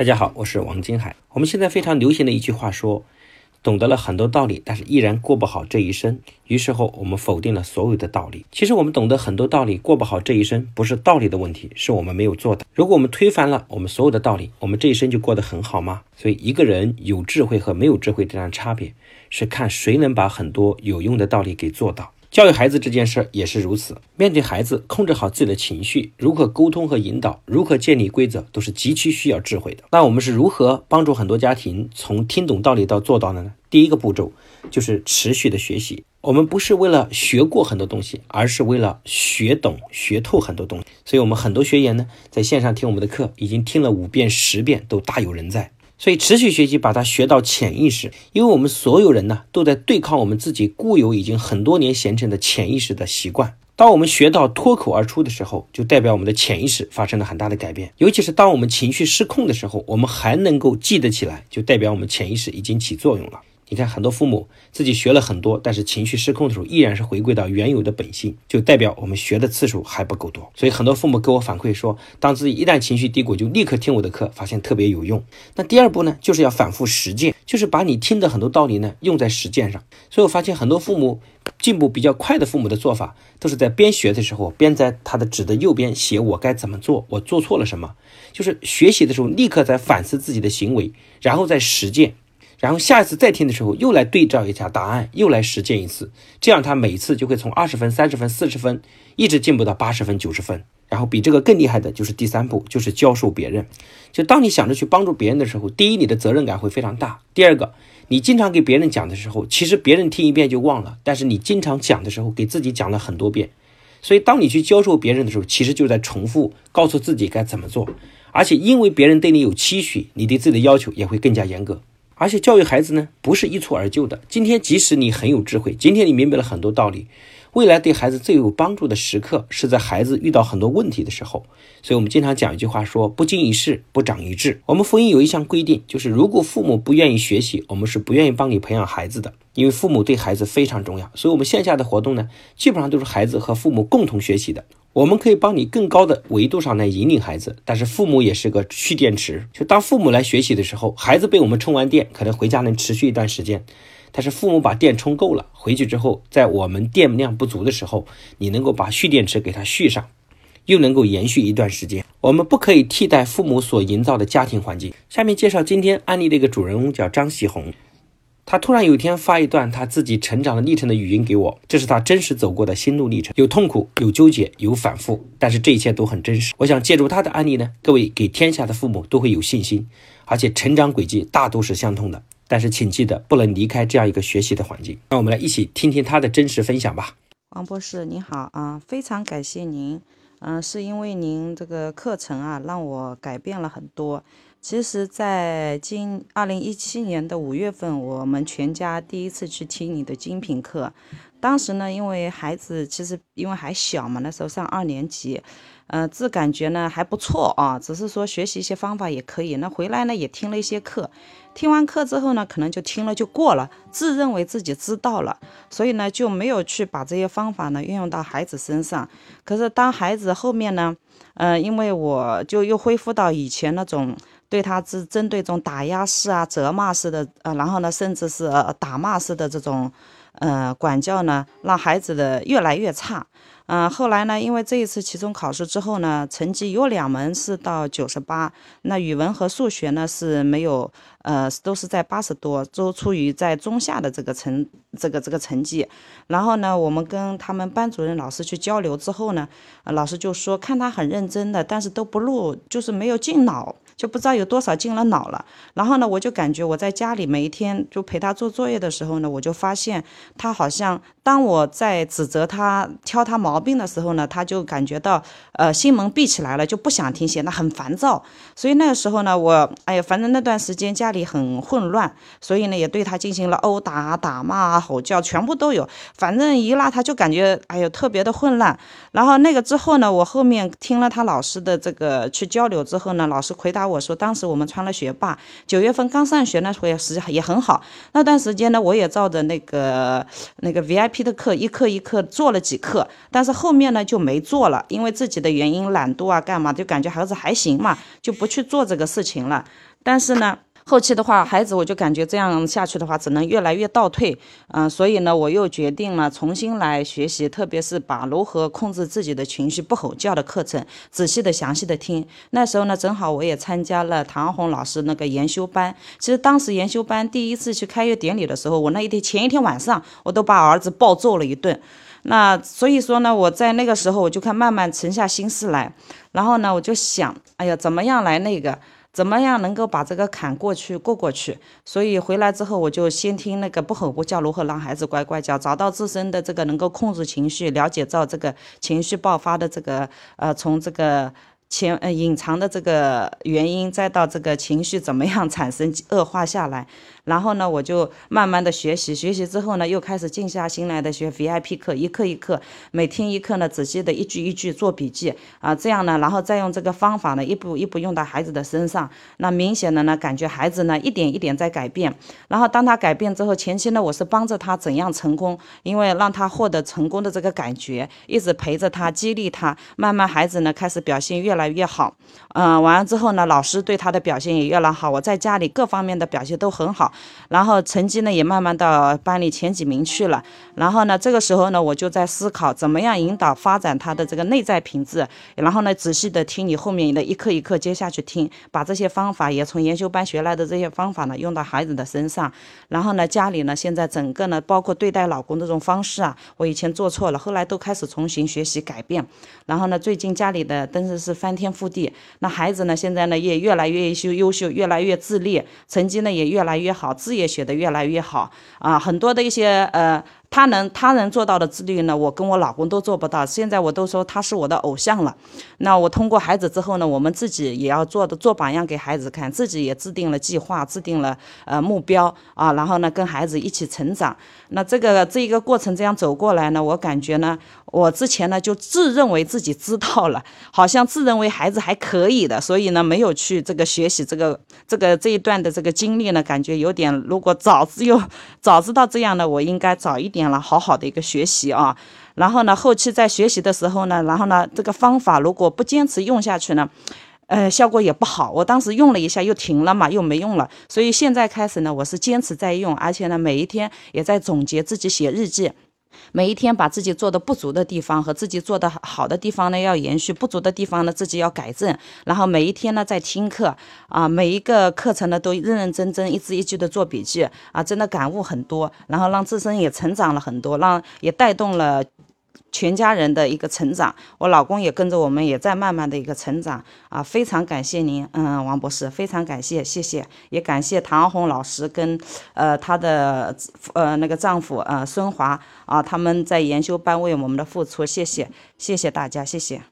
大家好，我是王金海。我们现在非常流行的一句话说，懂得了很多道理，但是依然过不好这一生。于是后，我们否定了所有的道理。其实我们懂得很多道理，过不好这一生，不是道理的问题，是我们没有做的。如果我们推翻了我们所有的道理，我们这一生就过得很好吗？所以，一个人有智慧和没有智慧这样差别，是看谁能把很多有用的道理给做到。教育孩子这件事也是如此。面对孩子，控制好自己的情绪，如何沟通和引导，如何建立规则，都是极其需要智慧的。那我们是如何帮助很多家庭从听懂道理到做到的呢？第一个步骤就是持续的学习。我们不是为了学过很多东西，而是为了学懂、学透很多东西。所以，我们很多学员呢，在线上听我们的课，已经听了五遍、十遍，都大有人在。所以持续学习，把它学到潜意识，因为我们所有人呢，都在对抗我们自己固有已经很多年形成的潜意识的习惯。当我们学到脱口而出的时候，就代表我们的潜意识发生了很大的改变。尤其是当我们情绪失控的时候，我们还能够记得起来，就代表我们潜意识已经起作用了。你看，很多父母自己学了很多，但是情绪失控的时候，依然是回归到原有的本性，就代表我们学的次数还不够多。所以很多父母给我反馈说，当自己一旦情绪低谷，就立刻听我的课，发现特别有用。那第二步呢，就是要反复实践，就是把你听的很多道理呢用在实践上。所以我发现很多父母进步比较快的父母的做法，都是在边学的时候，边在他的纸的右边写我该怎么做，我做错了什么，就是学习的时候立刻在反思自己的行为，然后再实践。然后下一次再听的时候，又来对照一下答案，又来实践一次，这样他每次就会从二十分、三十分、四十分，一直进步到八十分、九十分。然后比这个更厉害的就是第三步，就是教授别人。就当你想着去帮助别人的时候，第一，你的责任感会非常大；第二个，你经常给别人讲的时候，其实别人听一遍就忘了，但是你经常讲的时候，给自己讲了很多遍。所以当你去教授别人的时候，其实就在重复告诉自己该怎么做，而且因为别人对你有期许，你对自己的要求也会更加严格。而且教育孩子呢，不是一蹴而就的。今天即使你很有智慧，今天你明白了很多道理，未来对孩子最有帮助的时刻是在孩子遇到很多问题的时候。所以，我们经常讲一句话，说不经一事不长一智。我们福音有一项规定，就是如果父母不愿意学习，我们是不愿意帮你培养孩子的，因为父母对孩子非常重要。所以，我们线下的活动呢，基本上都是孩子和父母共同学习的。我们可以帮你更高的维度上来引领孩子，但是父母也是个蓄电池。就当父母来学习的时候，孩子被我们充完电，可能回家能持续一段时间。但是父母把电充够了，回去之后，在我们电量不足的时候，你能够把蓄电池给它续上，又能够延续一段时间。我们不可以替代父母所营造的家庭环境。下面介绍今天案例的一个主人公，叫张喜红。他突然有一天发一段他自己成长的历程的语音给我，这是他真实走过的心路历程，有痛苦，有纠结，有反复，但是这一切都很真实。我想借助他的案例呢，各位给天下的父母都会有信心，而且成长轨迹大都是相通的。但是请记得不能离开这样一个学习的环境。那我们来一起听听他的真实分享吧。王博士您好啊，非常感谢您，嗯，是因为您这个课程啊，让我改变了很多。其实，在今二零一七年的五月份，我们全家第一次去听你的精品课。当时呢，因为孩子其实因为还小嘛，那时候上二年级，呃，自感觉呢还不错啊，只是说学习一些方法也可以。那回来呢也听了一些课，听完课之后呢，可能就听了就过了，自认为自己知道了，所以呢就没有去把这些方法呢运用到孩子身上。可是当孩子后面呢，呃，因为我就又恢复到以前那种。对他是针对这种打压式啊、责骂式的，呃，然后呢，甚至是打骂式的这种，呃，管教呢，让孩子的越来越差。嗯，后来呢，因为这一次期中考试之后呢，成绩有两门是到九十八，那语文和数学呢是没有，呃，都是在八十多，都处于在中下的这个成这个这个成绩。然后呢，我们跟他们班主任老师去交流之后呢，老师就说看他很认真的，但是都不录，就是没有进脑。就不知道有多少进了脑了，然后呢，我就感觉我在家里每一天就陪他做作业的时候呢，我就发现他好像当我在指责他、挑他毛病的时候呢，他就感觉到呃心门闭起来了，就不想听，显得很烦躁。所以那个时候呢，我哎呀，反正那段时间家里很混乱，所以呢也对他进行了殴打、打骂、吼叫，全部都有。反正一拉他就感觉哎呦特别的混乱。然后那个之后呢，我后面听了他老师的这个去交流之后呢，老师回答。我说，当时我们穿了学霸，九月份刚上学那会时也很好。那段时间呢，我也照着那个呃那个 VIP 的课，一课一课做了几课。但是后面呢就没做了，因为自己的原因懒惰啊，干嘛就感觉孩子还行嘛，就不去做这个事情了。但是呢。后期的话，孩子我就感觉这样下去的话，只能越来越倒退，嗯，所以呢，我又决定了重新来学习，特别是把如何控制自己的情绪不吼叫的课程，仔细的、详细的听。那时候呢，正好我也参加了唐红老师那个研修班。其实当时研修班第一次去开业典礼的时候，我那一天前一天晚上，我都把儿子暴揍了一顿。那所以说呢，我在那个时候我就看慢慢沉下心思来，然后呢，我就想，哎呀，怎么样来那个。怎么样能够把这个坎过去过过去？所以回来之后，我就先听那个不吼不叫，如何让孩子乖乖叫，找到自身的这个能够控制情绪，了解到这个情绪爆发的这个呃，从这个。前呃隐藏的这个原因，再到这个情绪怎么样产生恶化下来，然后呢，我就慢慢的学习，学习之后呢，又开始静下心来的学 VIP 课，一课一课，每听一课呢，仔细的一句一句做笔记啊，这样呢，然后再用这个方法呢，一步一步用到孩子的身上，那明显的呢，感觉孩子呢一点一点在改变，然后当他改变之后，前期呢，我是帮着他怎样成功，因为让他获得成功的这个感觉，一直陪着他，激励他，慢慢孩子呢开始表现越来。越好，嗯，完了之后呢，老师对他的表现也越来越好。我在家里各方面的表现都很好，然后成绩呢也慢慢到班里前几名去了。然后呢，这个时候呢，我就在思考怎么样引导发展他的这个内在品质。然后呢，仔细的听你后面的一课一课接下去听，把这些方法也从研修班学来的这些方法呢用到孩子的身上。然后呢，家里呢现在整个呢，包括对待老公这种方式啊，我以前做错了，后来都开始重新学习改变。然后呢，最近家里的真的是翻。天覆地，那孩子呢？现在呢也越来越优秀，越来越自立，成绩呢也越来越，好字也写得越来越好啊！很多的一些呃。他能他能做到的自律呢，我跟我老公都做不到。现在我都说他是我的偶像了。那我通过孩子之后呢，我们自己也要做的做榜样给孩子看，自己也制定了计划，制定了呃目标啊，然后呢跟孩子一起成长。那这个这一个过程这样走过来呢，我感觉呢，我之前呢就自认为自己知道了，好像自认为孩子还可以的，所以呢没有去这个学习这个这个这一段的这个经历呢，感觉有点如果早知又早知道这样呢，我应该早一点点。了好好的一个学习啊，然后呢，后期在学习的时候呢，然后呢，这个方法如果不坚持用下去呢，呃，效果也不好。我当时用了一下又停了嘛，又没用了。所以现在开始呢，我是坚持在用，而且呢，每一天也在总结自己写日记。每一天把自己做的不足的地方和自己做的好的地方呢，要延续；不足的地方呢，自己要改正。然后每一天呢，在听课啊，每一个课程呢，都认认真真一字一句的做笔记啊，真的感悟很多，然后让自身也成长了很多，让也带动了。全家人的一个成长，我老公也跟着我们，也在慢慢的一个成长啊！非常感谢您，嗯，王博士，非常感谢，谢谢，也感谢唐红老师跟呃她的呃那个丈夫呃孙华啊，他们在研修班为我们的付出，谢谢，谢谢大家，谢谢。